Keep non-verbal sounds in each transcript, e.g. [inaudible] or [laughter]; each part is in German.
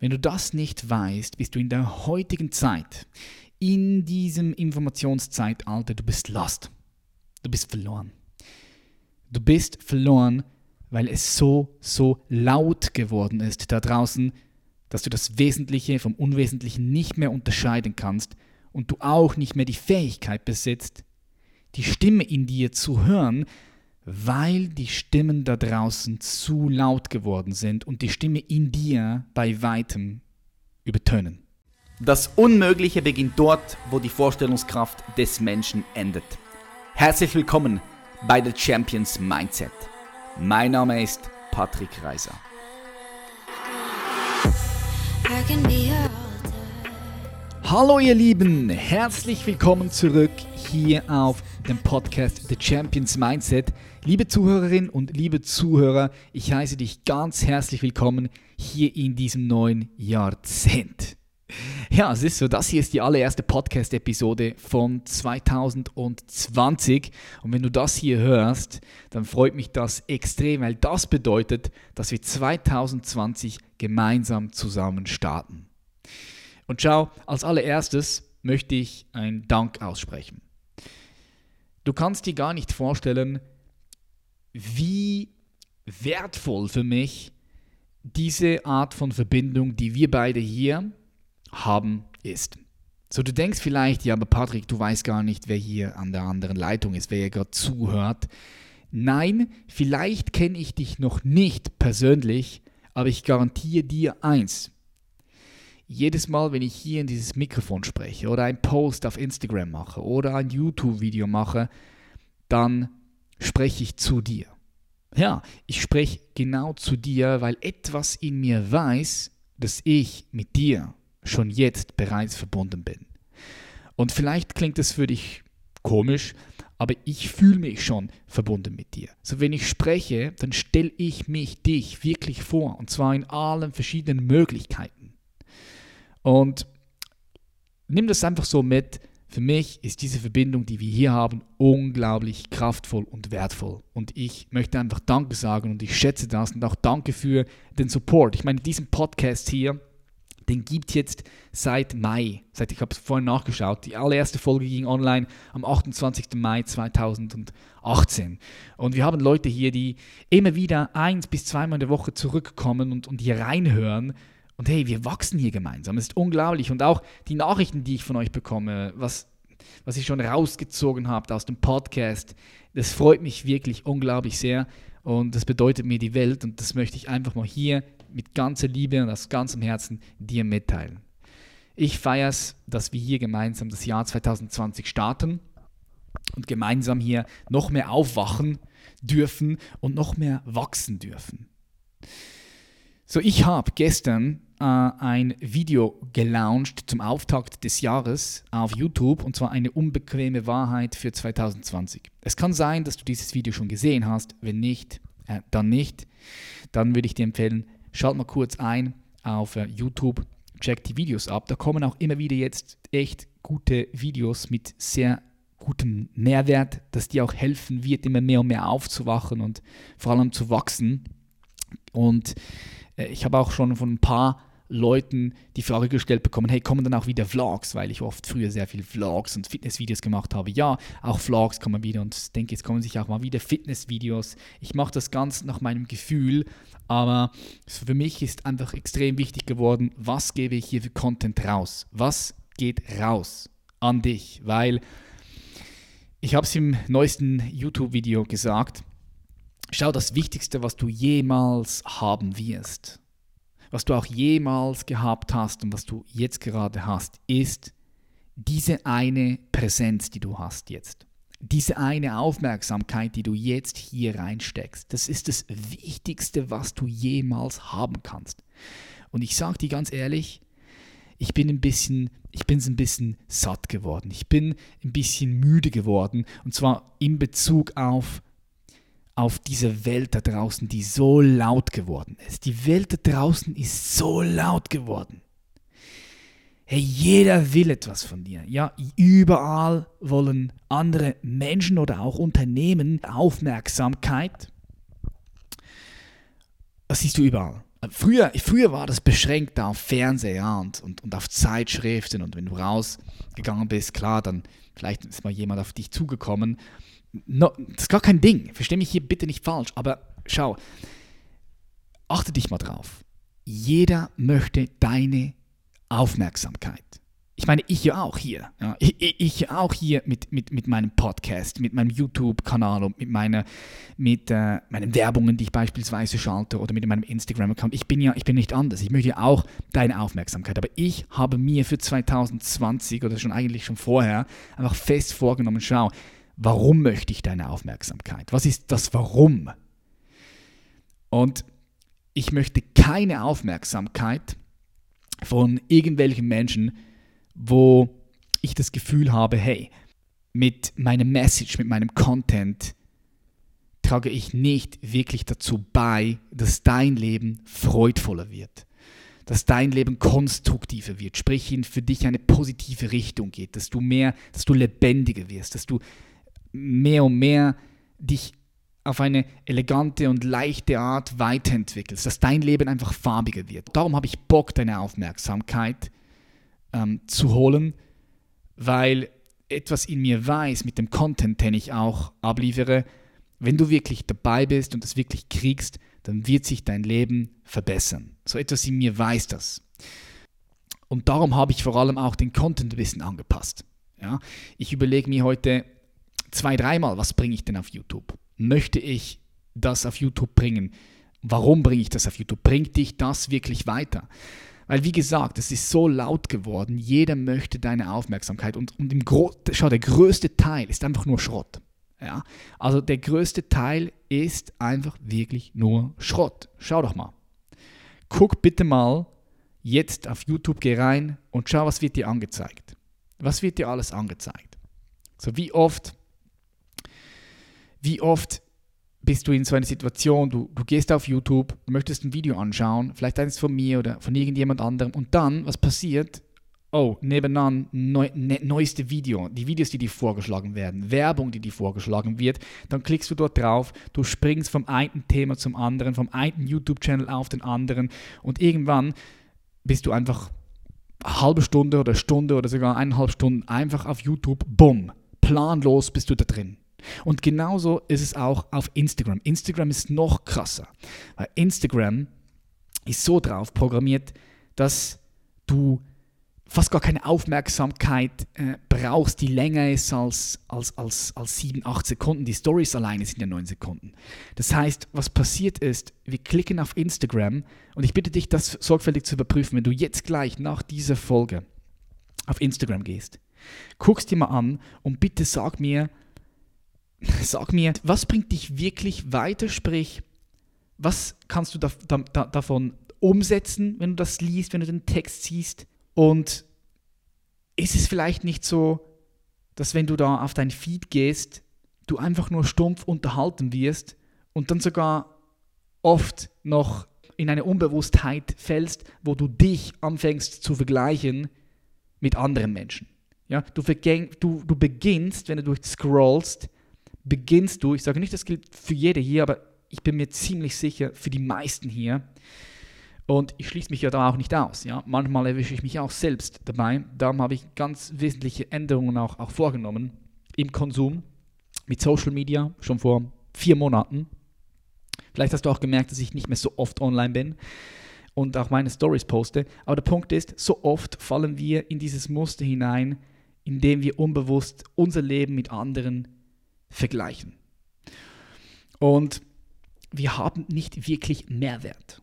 Wenn du das nicht weißt, bist du in der heutigen Zeit, in diesem Informationszeitalter, du bist lost. Du bist verloren. Du bist verloren, weil es so, so laut geworden ist da draußen, dass du das Wesentliche vom Unwesentlichen nicht mehr unterscheiden kannst und du auch nicht mehr die Fähigkeit besitzt, die Stimme in dir zu hören, weil die Stimmen da draußen zu laut geworden sind und die Stimme in dir bei weitem übertönen. Das Unmögliche beginnt dort, wo die Vorstellungskraft des Menschen endet. Herzlich willkommen bei The Champions Mindset. Mein Name ist Patrick Reiser. Hallo ihr Lieben, herzlich willkommen zurück hier auf dem Podcast The Champions Mindset. Liebe Zuhörerinnen und liebe Zuhörer, ich heiße dich ganz herzlich willkommen hier in diesem neuen Jahrzehnt. Ja, es ist so, das hier ist die allererste Podcast-Episode von 2020 und wenn du das hier hörst, dann freut mich das extrem, weil das bedeutet, dass wir 2020 gemeinsam zusammen starten. Und schau, als allererstes möchte ich einen Dank aussprechen. Du kannst dir gar nicht vorstellen, wie wertvoll für mich diese Art von Verbindung, die wir beide hier haben, ist. So, du denkst vielleicht, ja, aber Patrick, du weißt gar nicht, wer hier an der anderen Leitung ist, wer hier gerade zuhört. Nein, vielleicht kenne ich dich noch nicht persönlich, aber ich garantiere dir eins jedes Mal, wenn ich hier in dieses Mikrofon spreche oder einen Post auf Instagram mache oder ein YouTube-Video mache, dann spreche ich zu dir. Ja, ich spreche genau zu dir, weil etwas in mir weiß, dass ich mit dir schon jetzt bereits verbunden bin. Und vielleicht klingt es für dich komisch, aber ich fühle mich schon verbunden mit dir. So wenn ich spreche, dann stelle ich mich dich wirklich vor und zwar in allen verschiedenen Möglichkeiten. Und nimm das einfach so mit. Für mich ist diese Verbindung, die wir hier haben, unglaublich kraftvoll und wertvoll. Und ich möchte einfach Danke sagen und ich schätze das und auch Danke für den Support. Ich meine, diesen Podcast hier, den gibt jetzt seit Mai. Seit ich habe es vorhin nachgeschaut. Die allererste Folge ging online am 28. Mai 2018. Und wir haben Leute hier, die immer wieder eins bis zweimal in der Woche zurückkommen und, und hier reinhören und hey, wir wachsen hier gemeinsam. Es ist unglaublich. Und auch die Nachrichten, die ich von euch bekomme, was, was ihr schon rausgezogen habt aus dem Podcast, das freut mich wirklich unglaublich sehr. Und das bedeutet mir die Welt. Und das möchte ich einfach mal hier mit ganzer Liebe und aus ganzem Herzen dir mitteilen. Ich feiere es, dass wir hier gemeinsam das Jahr 2020 starten und gemeinsam hier noch mehr aufwachen dürfen und noch mehr wachsen dürfen. So, ich habe gestern äh, ein Video gelauncht zum Auftakt des Jahres auf YouTube und zwar eine unbequeme Wahrheit für 2020. Es kann sein, dass du dieses Video schon gesehen hast. Wenn nicht, äh, dann nicht. Dann würde ich dir empfehlen, schalt mal kurz ein auf äh, YouTube, check die Videos ab. Da kommen auch immer wieder jetzt echt gute Videos mit sehr gutem Mehrwert, das dir auch helfen wird, immer mehr und mehr aufzuwachen und vor allem zu wachsen. Und äh, ich habe auch schon von ein paar Leuten die Frage gestellt bekommen, hey, kommen dann auch wieder Vlogs, weil ich oft früher sehr viel Vlogs und Fitnessvideos gemacht habe. Ja, auch Vlogs kommen wieder und ich denke, jetzt kommen sich auch mal wieder Fitnessvideos. Ich mache das ganz nach meinem Gefühl, aber für mich ist einfach extrem wichtig geworden, was gebe ich hier für Content raus? Was geht raus an dich? Weil ich habe es im neuesten YouTube-Video gesagt, schau, das Wichtigste, was du jemals haben wirst, was du auch jemals gehabt hast und was du jetzt gerade hast, ist diese eine Präsenz, die du hast jetzt. Diese eine Aufmerksamkeit, die du jetzt hier reinsteckst. Das ist das Wichtigste, was du jemals haben kannst. Und ich sage dir ganz ehrlich, ich bin ein bisschen, ich bin ein bisschen satt geworden. Ich bin ein bisschen müde geworden. Und zwar in Bezug auf auf diese Welt da draußen, die so laut geworden ist. Die Welt da draußen ist so laut geworden. Hey, jeder will etwas von dir. Ja, überall wollen andere Menschen oder auch Unternehmen Aufmerksamkeit. Das siehst du überall. früher, früher war das beschränkt auf Fernseher und, und, und auf Zeitschriften und wenn du rausgegangen bist, klar, dann vielleicht ist mal jemand auf dich zugekommen. No, das ist gar kein Ding, verstehe mich hier bitte nicht falsch, aber schau, achte dich mal drauf. Jeder möchte deine Aufmerksamkeit ich meine, ich ja auch hier. Ja, ich, ich auch hier mit, mit, mit meinem Podcast, mit meinem YouTube-Kanal und mit, meiner, mit äh, meinen Werbungen, die ich beispielsweise schalte oder mit meinem Instagram-Account. Ich bin ja ich bin nicht anders. Ich möchte ja auch deine Aufmerksamkeit. Aber ich habe mir für 2020 oder schon eigentlich schon vorher einfach fest vorgenommen, schau, warum möchte ich deine Aufmerksamkeit? Was ist das Warum? Und ich möchte keine Aufmerksamkeit von irgendwelchen Menschen, wo ich das Gefühl habe, hey, mit meinem Message, mit meinem Content trage ich nicht wirklich dazu bei, dass dein Leben freudvoller wird, dass dein Leben konstruktiver wird, sprich in für dich eine positive Richtung geht, dass du mehr, dass du lebendiger wirst, dass du mehr und mehr dich auf eine elegante und leichte Art weiterentwickelst, dass dein Leben einfach farbiger wird. Darum habe ich Bock, deine Aufmerksamkeit ähm, zu holen, weil etwas in mir weiß mit dem Content, den ich auch abliefere, wenn du wirklich dabei bist und es wirklich kriegst, dann wird sich dein Leben verbessern. So etwas in mir weiß das. Und darum habe ich vor allem auch den Content ein bisschen angepasst. Ja? Ich überlege mir heute zwei, dreimal, was bringe ich denn auf YouTube? Möchte ich das auf YouTube bringen? Warum bringe ich das auf YouTube? Bringt dich das wirklich weiter? Weil, wie gesagt, es ist so laut geworden, jeder möchte deine Aufmerksamkeit. Und, und im Gro schau, der größte Teil ist einfach nur Schrott. Ja? Also der größte Teil ist einfach wirklich nur Schrott. Schau doch mal. Guck bitte mal jetzt auf YouTube, geh rein und schau, was wird dir angezeigt. Was wird dir alles angezeigt? So wie oft, wie oft bist du in so einer Situation, du, du gehst auf YouTube, möchtest ein Video anschauen, vielleicht eines von mir oder von irgendjemand anderem und dann, was passiert? Oh, nebenan neu, ne, neueste Video, die Videos, die dir vorgeschlagen werden, Werbung, die dir vorgeschlagen wird, dann klickst du dort drauf, du springst vom einen Thema zum anderen, vom einen YouTube-Channel auf den anderen und irgendwann bist du einfach eine halbe Stunde oder Stunde oder sogar eineinhalb Stunden einfach auf YouTube, bumm, planlos bist du da drin. Und genauso ist es auch auf Instagram. Instagram ist noch krasser, weil Instagram ist so drauf programmiert, dass du fast gar keine Aufmerksamkeit äh, brauchst, die länger ist als, als, als, als 7, 8 Sekunden. Die Stories alleine sind ja 9 Sekunden. Das heißt, was passiert ist, wir klicken auf Instagram und ich bitte dich, das sorgfältig zu überprüfen, wenn du jetzt gleich nach dieser Folge auf Instagram gehst. Guckst dir mal an und bitte sag mir, [laughs] sag mir, was bringt dich wirklich weiter? Sprich, was kannst du da, da, davon umsetzen, wenn du das liest, wenn du den Text siehst? Und ist es vielleicht nicht so, dass wenn du da auf dein Feed gehst, du einfach nur stumpf unterhalten wirst und dann sogar oft noch in eine Unbewusstheit fällst, wo du dich anfängst zu vergleichen mit anderen Menschen. Ja, du, du, beginnst, wenn du durchscrollst, beginnst du, ich sage nicht, das gilt für jede hier, aber ich bin mir ziemlich sicher, für die meisten hier, und ich schließe mich ja da auch nicht aus. Ja? Manchmal erwische ich mich auch selbst dabei. Darum habe ich ganz wesentliche Änderungen auch, auch vorgenommen im Konsum mit Social Media schon vor vier Monaten. Vielleicht hast du auch gemerkt, dass ich nicht mehr so oft online bin und auch meine Stories poste. Aber der Punkt ist, so oft fallen wir in dieses Muster hinein, indem wir unbewusst unser Leben mit anderen vergleichen. Und wir haben nicht wirklich Mehrwert.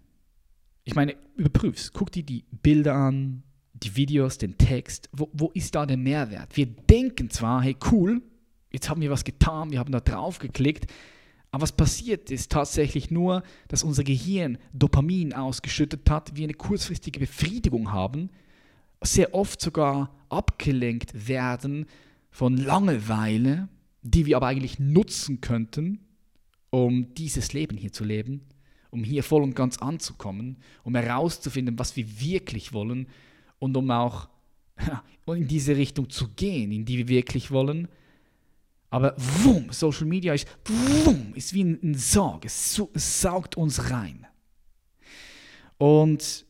Ich meine, überprüf's, guck dir die Bilder an, die Videos, den Text. Wo, wo ist da der Mehrwert? Wir denken zwar, hey cool, jetzt haben wir was getan, wir haben da drauf geklickt, aber was passiert ist tatsächlich nur, dass unser Gehirn Dopamin ausgeschüttet hat, wir eine kurzfristige Befriedigung haben, sehr oft sogar abgelenkt werden von Langeweile die wir aber eigentlich nutzen könnten, um dieses Leben hier zu leben, um hier voll und ganz anzukommen, um herauszufinden, was wir wirklich wollen und um auch [laughs] in diese Richtung zu gehen, in die wir wirklich wollen. Aber wumm, Social Media ist, wumm, ist wie ein Sorg, es, es saugt uns rein. Und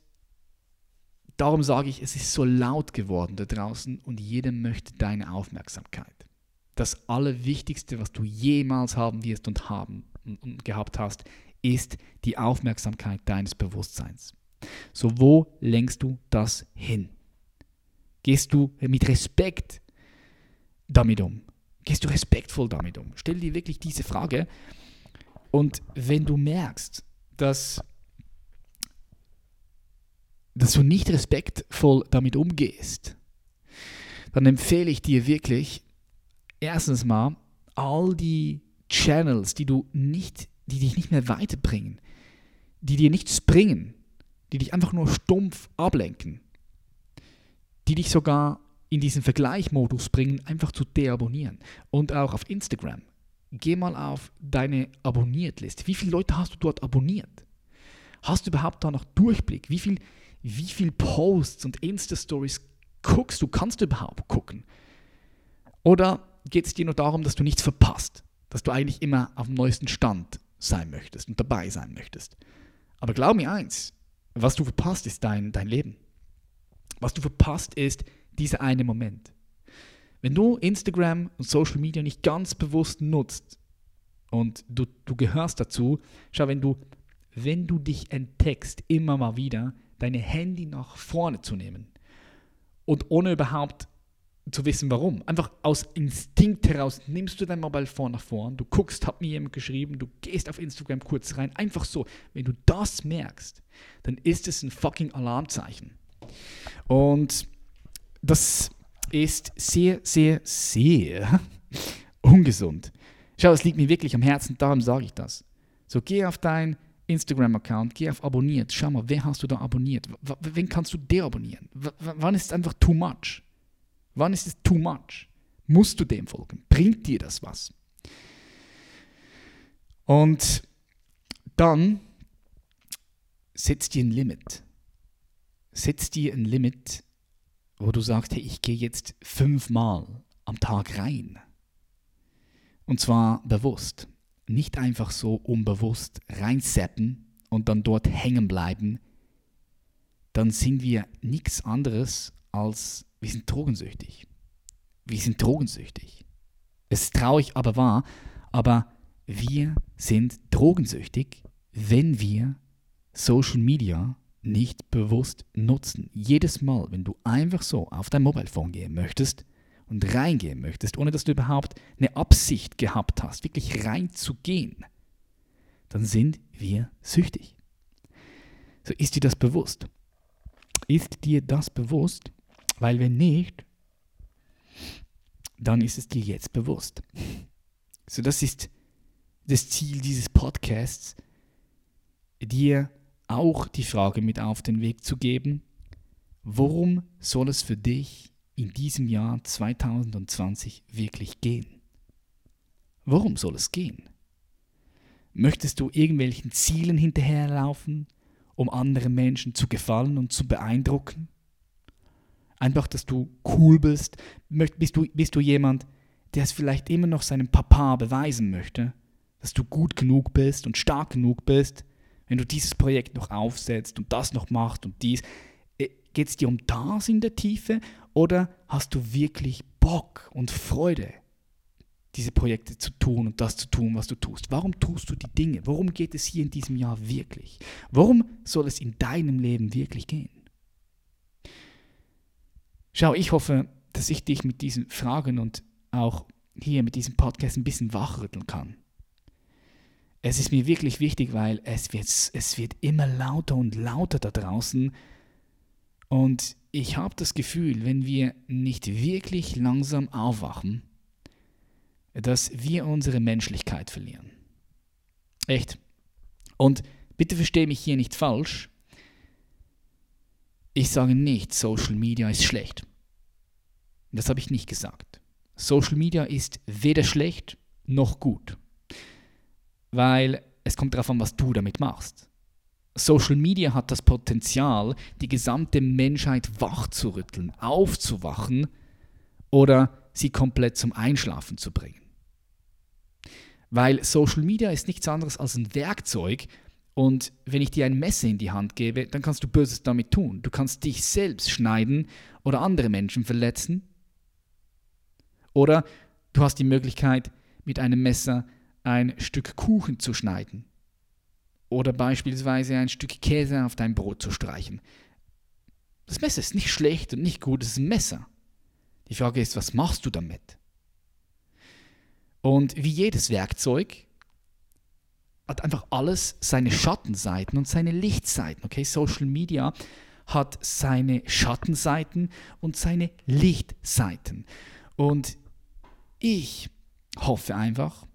darum sage ich, es ist so laut geworden da draußen und jeder möchte deine Aufmerksamkeit. Das Allerwichtigste, was du jemals haben wirst und haben und gehabt hast, ist die Aufmerksamkeit deines Bewusstseins. So, wo lenkst du das hin? Gehst du mit Respekt damit um? Gehst du respektvoll damit um? Stell dir wirklich diese Frage. Und wenn du merkst, dass, dass du nicht respektvoll damit umgehst, dann empfehle ich dir wirklich, erstens mal, all die Channels, die du nicht, die dich nicht mehr weiterbringen, die dir nichts bringen, die dich einfach nur stumpf ablenken, die dich sogar in diesen Vergleichmodus bringen, einfach zu deabonnieren. Und auch auf Instagram. Geh mal auf deine Abonniertliste. Wie viele Leute hast du dort abonniert? Hast du überhaupt da noch Durchblick? Wie viel, wie viel Posts und Insta-Stories guckst du? Kannst du überhaupt gucken? Oder geht es dir nur darum, dass du nichts verpasst? Dass du eigentlich immer auf dem neuesten Stand sein möchtest und dabei sein möchtest? Aber glaub mir eins, was du verpasst, ist dein, dein Leben. Was du verpasst, ist dieser eine Moment. Wenn du Instagram und Social Media nicht ganz bewusst nutzt und du, du gehörst dazu, schau, wenn du, wenn du dich entdeckst, immer mal wieder deine Handy nach vorne zu nehmen und ohne überhaupt zu wissen, warum. Einfach aus Instinkt heraus nimmst du dein Mobile Phone nach vorne, du guckst, hat mir jemand geschrieben, du gehst auf Instagram kurz rein, einfach so. Wenn du das merkst, dann ist es ein fucking Alarmzeichen. Und das ist sehr, sehr, sehr [laughs] ungesund. Schau, es liegt mir wirklich am Herzen, darum sage ich das. So, geh auf dein Instagram-Account, geh auf abonniert, schau mal, wer hast du da abonniert? W wen kannst du deabonnieren? W wann ist es einfach too much? Wann ist es too much? Musst du dem folgen? Bringt dir das was? Und dann setz dir ein Limit. Setz dir ein Limit wo du sagst, hey, ich gehe jetzt fünfmal am Tag rein. Und zwar bewusst. Nicht einfach so unbewusst reinseppen und dann dort hängen bleiben. Dann sind wir nichts anderes als wir sind drogensüchtig. Wir sind drogensüchtig. Es ist traurig, aber wahr. Aber wir sind drogensüchtig, wenn wir Social Media nicht bewusst nutzen. Jedes Mal, wenn du einfach so auf dein Mobilephone gehen möchtest und reingehen möchtest, ohne dass du überhaupt eine Absicht gehabt hast, wirklich reinzugehen, dann sind wir süchtig. So ist dir das bewusst? Ist dir das bewusst? Weil wenn nicht, dann ist es dir jetzt bewusst. So das ist das Ziel dieses Podcasts, dir auch die Frage mit auf den Weg zu geben, worum soll es für dich in diesem Jahr 2020 wirklich gehen? Worum soll es gehen? Möchtest du irgendwelchen Zielen hinterherlaufen, um anderen Menschen zu gefallen und zu beeindrucken? Einfach, dass du cool bist? Bist du, bist du jemand, der es vielleicht immer noch seinem Papa beweisen möchte, dass du gut genug bist und stark genug bist, wenn du dieses Projekt noch aufsetzt und das noch machst und dies, äh, geht es dir um das in der Tiefe oder hast du wirklich Bock und Freude, diese Projekte zu tun und das zu tun, was du tust? Warum tust du die Dinge? Worum geht es hier in diesem Jahr wirklich? Warum soll es in deinem Leben wirklich gehen? Schau, ich hoffe, dass ich dich mit diesen Fragen und auch hier mit diesem Podcast ein bisschen wachrütteln kann es ist mir wirklich wichtig, weil es wird, es wird immer lauter und lauter da draußen. Und ich habe das Gefühl, wenn wir nicht wirklich langsam aufwachen, dass wir unsere Menschlichkeit verlieren. Echt. Und bitte verstehe mich hier nicht falsch. Ich sage nicht, Social Media ist schlecht. Das habe ich nicht gesagt. Social Media ist weder schlecht noch gut weil es kommt darauf an, was du damit machst. Social Media hat das Potenzial, die gesamte Menschheit wachzurütteln, aufzuwachen oder sie komplett zum Einschlafen zu bringen. Weil Social Media ist nichts anderes als ein Werkzeug, Und wenn ich dir ein Messer in die Hand gebe, dann kannst du Böses damit tun. Du kannst dich selbst schneiden oder andere Menschen verletzen. Oder du hast die Möglichkeit, mit einem Messer ein Stück Kuchen zu schneiden. Oder beispielsweise ein Stück Käse auf dein Brot zu streichen. Das Messer ist nicht schlecht und nicht gut, es ist ein Messer. Die Frage ist, was machst du damit? Und wie jedes Werkzeug hat einfach alles seine Schattenseiten und seine Lichtseiten. Okay, Social Media hat seine Schattenseiten und seine Lichtseiten. Und ich hoffe einfach,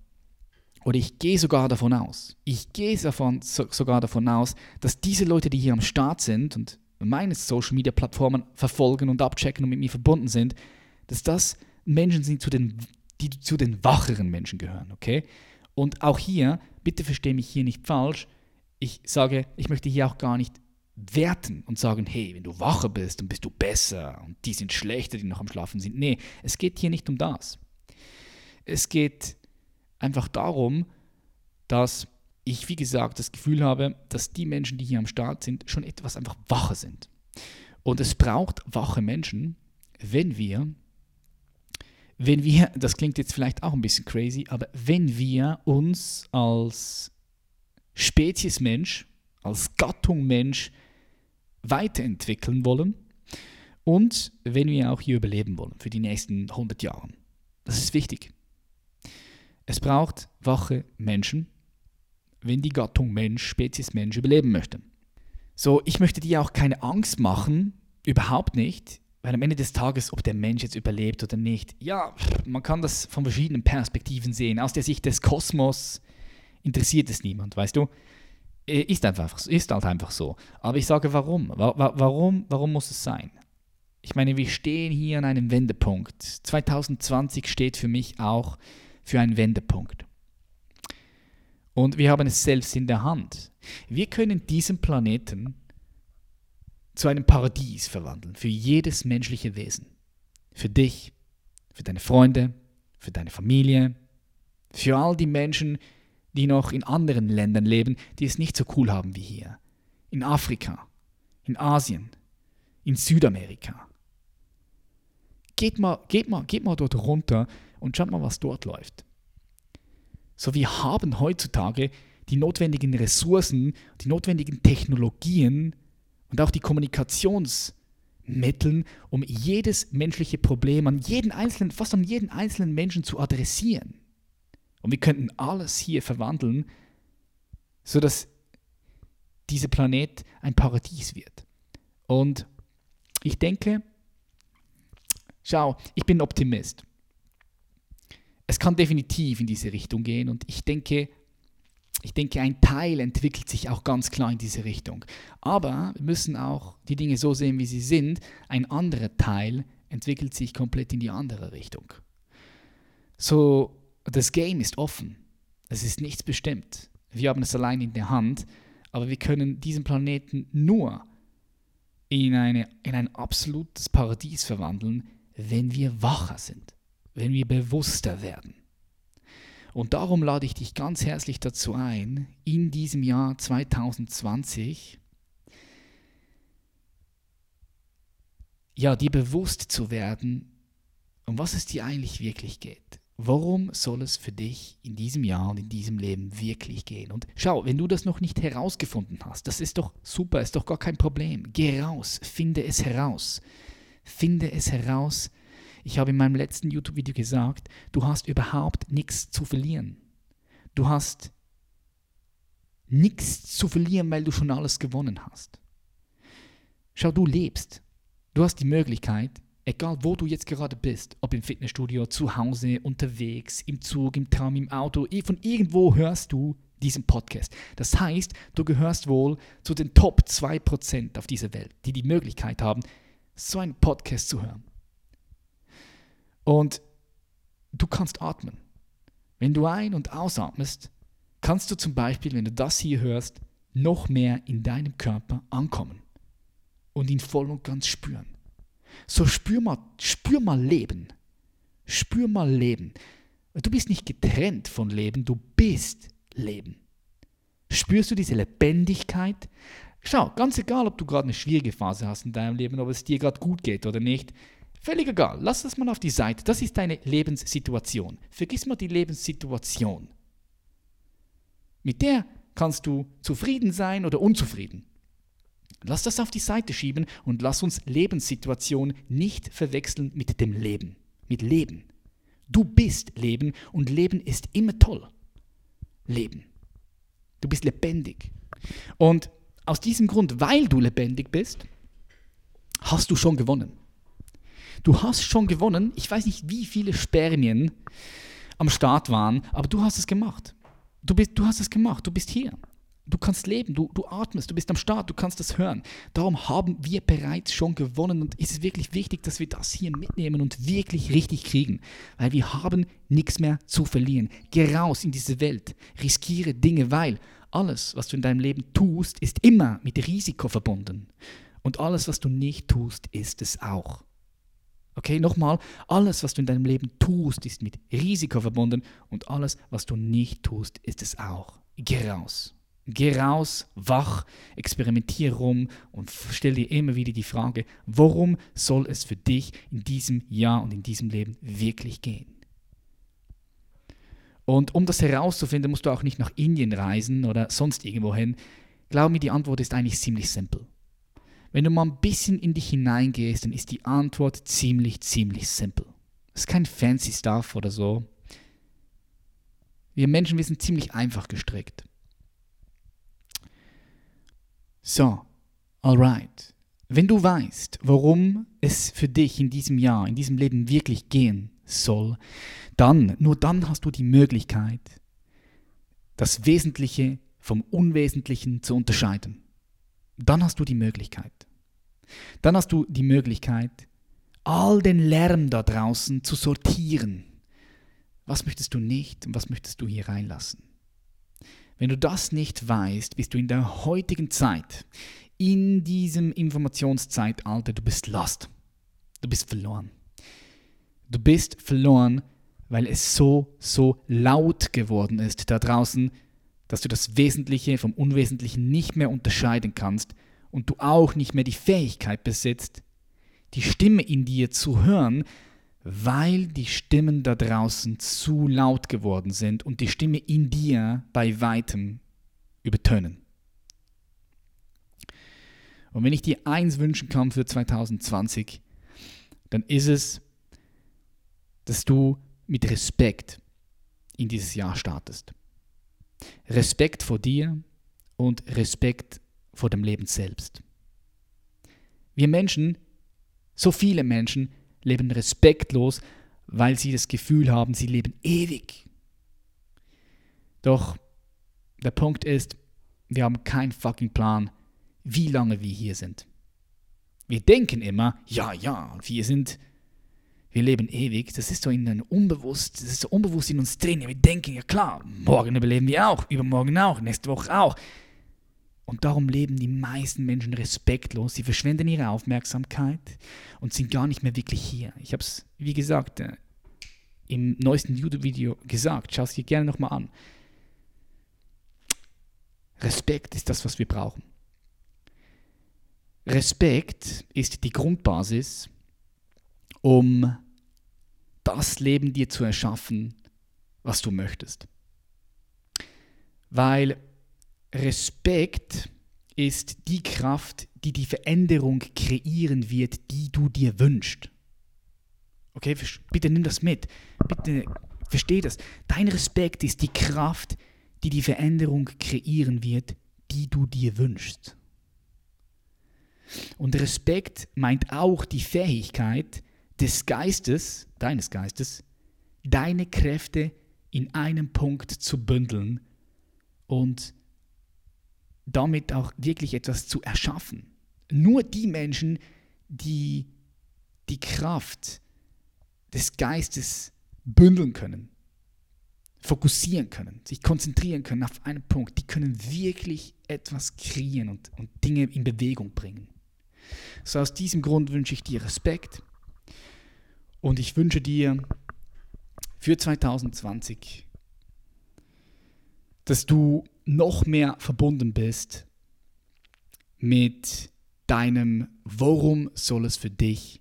oder ich gehe sogar davon aus, ich gehe davon, so, sogar davon aus, dass diese Leute, die hier am Start sind und meine Social Media Plattformen verfolgen und abchecken und mit mir verbunden sind, dass das Menschen sind, zu den, die zu den wacheren Menschen gehören, okay? Und auch hier, bitte verstehe mich hier nicht falsch, ich sage, ich möchte hier auch gar nicht werten und sagen, hey, wenn du wacher bist, dann bist du besser und die sind schlechter, die noch am Schlafen sind. Nee, es geht hier nicht um das. Es geht einfach darum, dass ich, wie gesagt, das Gefühl habe, dass die Menschen, die hier am Start sind, schon etwas einfach wacher sind. Und es braucht wache Menschen, wenn wir, wenn wir, das klingt jetzt vielleicht auch ein bisschen crazy, aber wenn wir uns als Spezies Mensch, als Gattung Mensch weiterentwickeln wollen und wenn wir auch hier überleben wollen für die nächsten 100 Jahre. Das ist wichtig. Es braucht wache Menschen, wenn die Gattung Mensch, Spezies Mensch überleben möchte. So, ich möchte dir auch keine Angst machen, überhaupt nicht, weil am Ende des Tages, ob der Mensch jetzt überlebt oder nicht, ja, man kann das von verschiedenen Perspektiven sehen. Aus der Sicht des Kosmos interessiert es niemand, weißt du? Äh, ist, einfach, ist halt einfach so. Aber ich sage, warum? Warum, warum muss es sein? Ich meine, wir stehen hier an einem Wendepunkt. 2020 steht für mich auch für einen Wendepunkt. Und wir haben es selbst in der Hand. Wir können diesen Planeten zu einem Paradies verwandeln für jedes menschliche Wesen. Für dich, für deine Freunde, für deine Familie, für all die Menschen, die noch in anderen Ländern leben, die es nicht so cool haben wie hier. In Afrika, in Asien, in Südamerika. Geht mal, geht mal, geht mal dort runter und schaut mal, was dort läuft. So, wir haben heutzutage die notwendigen Ressourcen, die notwendigen Technologien und auch die Kommunikationsmittel, um jedes menschliche Problem an jeden einzelnen, fast an jeden einzelnen Menschen zu adressieren. Und wir könnten alles hier verwandeln, sodass dieser Planet ein Paradies wird. Und ich denke, schau, ich bin Optimist es kann definitiv in diese Richtung gehen und ich denke, ich denke, ein Teil entwickelt sich auch ganz klar in diese Richtung. Aber wir müssen auch die Dinge so sehen, wie sie sind. Ein anderer Teil entwickelt sich komplett in die andere Richtung. So, das Game ist offen. Es ist nichts bestimmt. Wir haben es allein in der Hand, aber wir können diesen Planeten nur in, eine, in ein absolutes Paradies verwandeln, wenn wir wacher sind wenn wir bewusster werden. Und darum lade ich dich ganz herzlich dazu ein, in diesem Jahr 2020 ja, dir bewusst zu werden, um was es dir eigentlich wirklich geht. Worum soll es für dich in diesem Jahr und in diesem Leben wirklich gehen? Und schau, wenn du das noch nicht herausgefunden hast, das ist doch super, ist doch gar kein Problem. Geh raus, finde es heraus. Finde es heraus, ich habe in meinem letzten YouTube-Video gesagt, du hast überhaupt nichts zu verlieren. Du hast nichts zu verlieren, weil du schon alles gewonnen hast. Schau, du lebst. Du hast die Möglichkeit, egal wo du jetzt gerade bist, ob im Fitnessstudio, zu Hause, unterwegs, im Zug, im Tram, im Auto, von irgendwo hörst du diesen Podcast. Das heißt, du gehörst wohl zu den Top 2% auf dieser Welt, die die Möglichkeit haben, so einen Podcast zu hören. Und du kannst atmen. Wenn du ein- und ausatmest, kannst du zum Beispiel, wenn du das hier hörst, noch mehr in deinem Körper ankommen und ihn voll und ganz spüren. So spür mal, spür mal Leben. Spür mal Leben. Du bist nicht getrennt von Leben, du bist Leben. Spürst du diese Lebendigkeit? Schau, ganz egal, ob du gerade eine schwierige Phase hast in deinem Leben, ob es dir gerade gut geht oder nicht, völlig egal. Lass das mal auf die Seite. Das ist deine Lebenssituation. Vergiss mal die Lebenssituation. Mit der kannst du zufrieden sein oder unzufrieden. Lass das auf die Seite schieben und lass uns Lebenssituation nicht verwechseln mit dem Leben. Mit Leben. Du bist Leben und Leben ist immer toll. Leben. Du bist lebendig. Und aus diesem Grund, weil du lebendig bist, hast du schon gewonnen. Du hast schon gewonnen. Ich weiß nicht, wie viele Spermien am Start waren, aber du hast es gemacht. Du, bist, du hast es gemacht. Du bist hier. Du kannst leben, du, du atmest, du bist am Start, du kannst das hören. Darum haben wir bereits schon gewonnen und es ist wirklich wichtig, dass wir das hier mitnehmen und wirklich richtig kriegen, weil wir haben nichts mehr zu verlieren. Geh raus in diese Welt, riskiere Dinge, weil alles, was du in deinem Leben tust, ist immer mit Risiko verbunden. Und alles, was du nicht tust, ist es auch. Okay, nochmal, alles, was du in deinem Leben tust, ist mit Risiko verbunden und alles, was du nicht tust, ist es auch. Geh raus. Geh raus, wach, experimentiere rum und stell dir immer wieder die Frage, worum soll es für dich in diesem Jahr und in diesem Leben wirklich gehen? Und um das herauszufinden, musst du auch nicht nach Indien reisen oder sonst irgendwo hin. Glaub mir, die Antwort ist eigentlich ziemlich simpel. Wenn du mal ein bisschen in dich hineingehst, dann ist die Antwort ziemlich, ziemlich simpel. Es ist kein fancy Stuff oder so. Wir Menschen, wir sind ziemlich einfach gestrickt. So, alright. Wenn du weißt, worum es für dich in diesem Jahr, in diesem Leben wirklich gehen soll, dann, nur dann hast du die Möglichkeit, das Wesentliche vom Unwesentlichen zu unterscheiden. Dann hast du die Möglichkeit. Dann hast du die Möglichkeit, all den Lärm da draußen zu sortieren. Was möchtest du nicht und was möchtest du hier reinlassen? Wenn du das nicht weißt, bist du in der heutigen Zeit, in diesem Informationszeitalter, du bist lost. Du bist verloren. Du bist verloren, weil es so, so laut geworden ist da draußen, dass du das Wesentliche vom Unwesentlichen nicht mehr unterscheiden kannst und du auch nicht mehr die Fähigkeit besitzt, die Stimme in dir zu hören, weil die Stimmen da draußen zu laut geworden sind und die Stimme in dir bei weitem übertönen. Und wenn ich dir eins wünschen kann für 2020, dann ist es, dass du mit Respekt in dieses Jahr startest. Respekt vor dir und Respekt vor dem Leben selbst. Wir Menschen, so viele Menschen, leben respektlos, weil sie das Gefühl haben, sie leben ewig. Doch der Punkt ist, wir haben keinen fucking Plan, wie lange wir hier sind. Wir denken immer, ja, ja, wir sind, wir leben ewig. Das ist so in einem unbewusst, das ist so unbewusst in uns drin. Wir denken, ja klar, morgen überleben wir auch, übermorgen auch, nächste Woche auch. Und darum leben die meisten Menschen respektlos. Sie verschwenden ihre Aufmerksamkeit und sind gar nicht mehr wirklich hier. Ich habe es, wie gesagt, äh, im neuesten YouTube-Video gesagt. Schau es dir gerne nochmal an. Respekt ist das, was wir brauchen. Respekt ist die Grundbasis, um das Leben dir zu erschaffen, was du möchtest. Weil Respekt ist die Kraft, die die Veränderung kreieren wird, die du dir wünschst. Okay, bitte nimm das mit. Bitte versteh das. Dein Respekt ist die Kraft, die die Veränderung kreieren wird, die du dir wünschst. Und Respekt meint auch die Fähigkeit des Geistes, deines Geistes, deine Kräfte in einem Punkt zu bündeln und damit auch wirklich etwas zu erschaffen. Nur die Menschen, die die Kraft des Geistes bündeln können, fokussieren können, sich konzentrieren können auf einen Punkt, die können wirklich etwas kreieren und, und Dinge in Bewegung bringen. So aus diesem Grund wünsche ich dir Respekt und ich wünsche dir für 2020, dass du noch mehr verbunden bist mit deinem Worum soll es für dich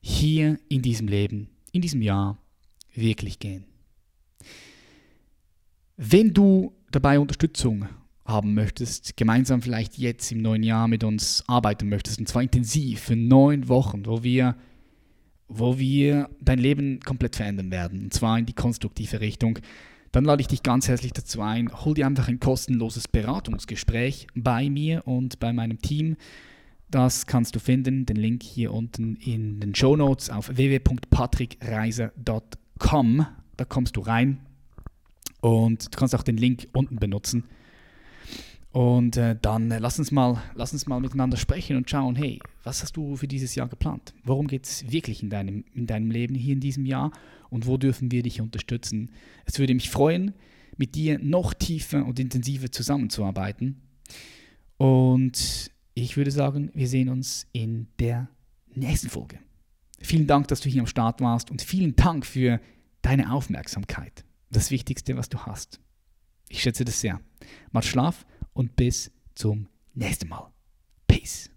hier in diesem Leben, in diesem Jahr wirklich gehen. Wenn du dabei Unterstützung haben möchtest, gemeinsam vielleicht jetzt im neuen Jahr mit uns arbeiten möchtest, und zwar intensiv für neun Wochen, wo wir, wo wir dein Leben komplett verändern werden, und zwar in die konstruktive Richtung, dann lade ich dich ganz herzlich dazu ein, hol dir einfach ein kostenloses Beratungsgespräch bei mir und bei meinem Team. Das kannst du finden, den Link hier unten in den Show Notes auf www.patrickreiser.com. Da kommst du rein und du kannst auch den Link unten benutzen. Und äh, dann äh, lass, uns mal, lass uns mal miteinander sprechen und schauen, hey, was hast du für dieses Jahr geplant? Worum geht es wirklich in deinem, in deinem Leben hier in diesem Jahr und wo dürfen wir dich unterstützen? Es würde mich freuen, mit dir noch tiefer und intensiver zusammenzuarbeiten. Und ich würde sagen, wir sehen uns in der nächsten Folge. Vielen Dank, dass du hier am Start warst und vielen Dank für deine Aufmerksamkeit. Das Wichtigste, was du hast. Ich schätze das sehr. Mach Schlaf und bis zum nächsten Mal. Peace.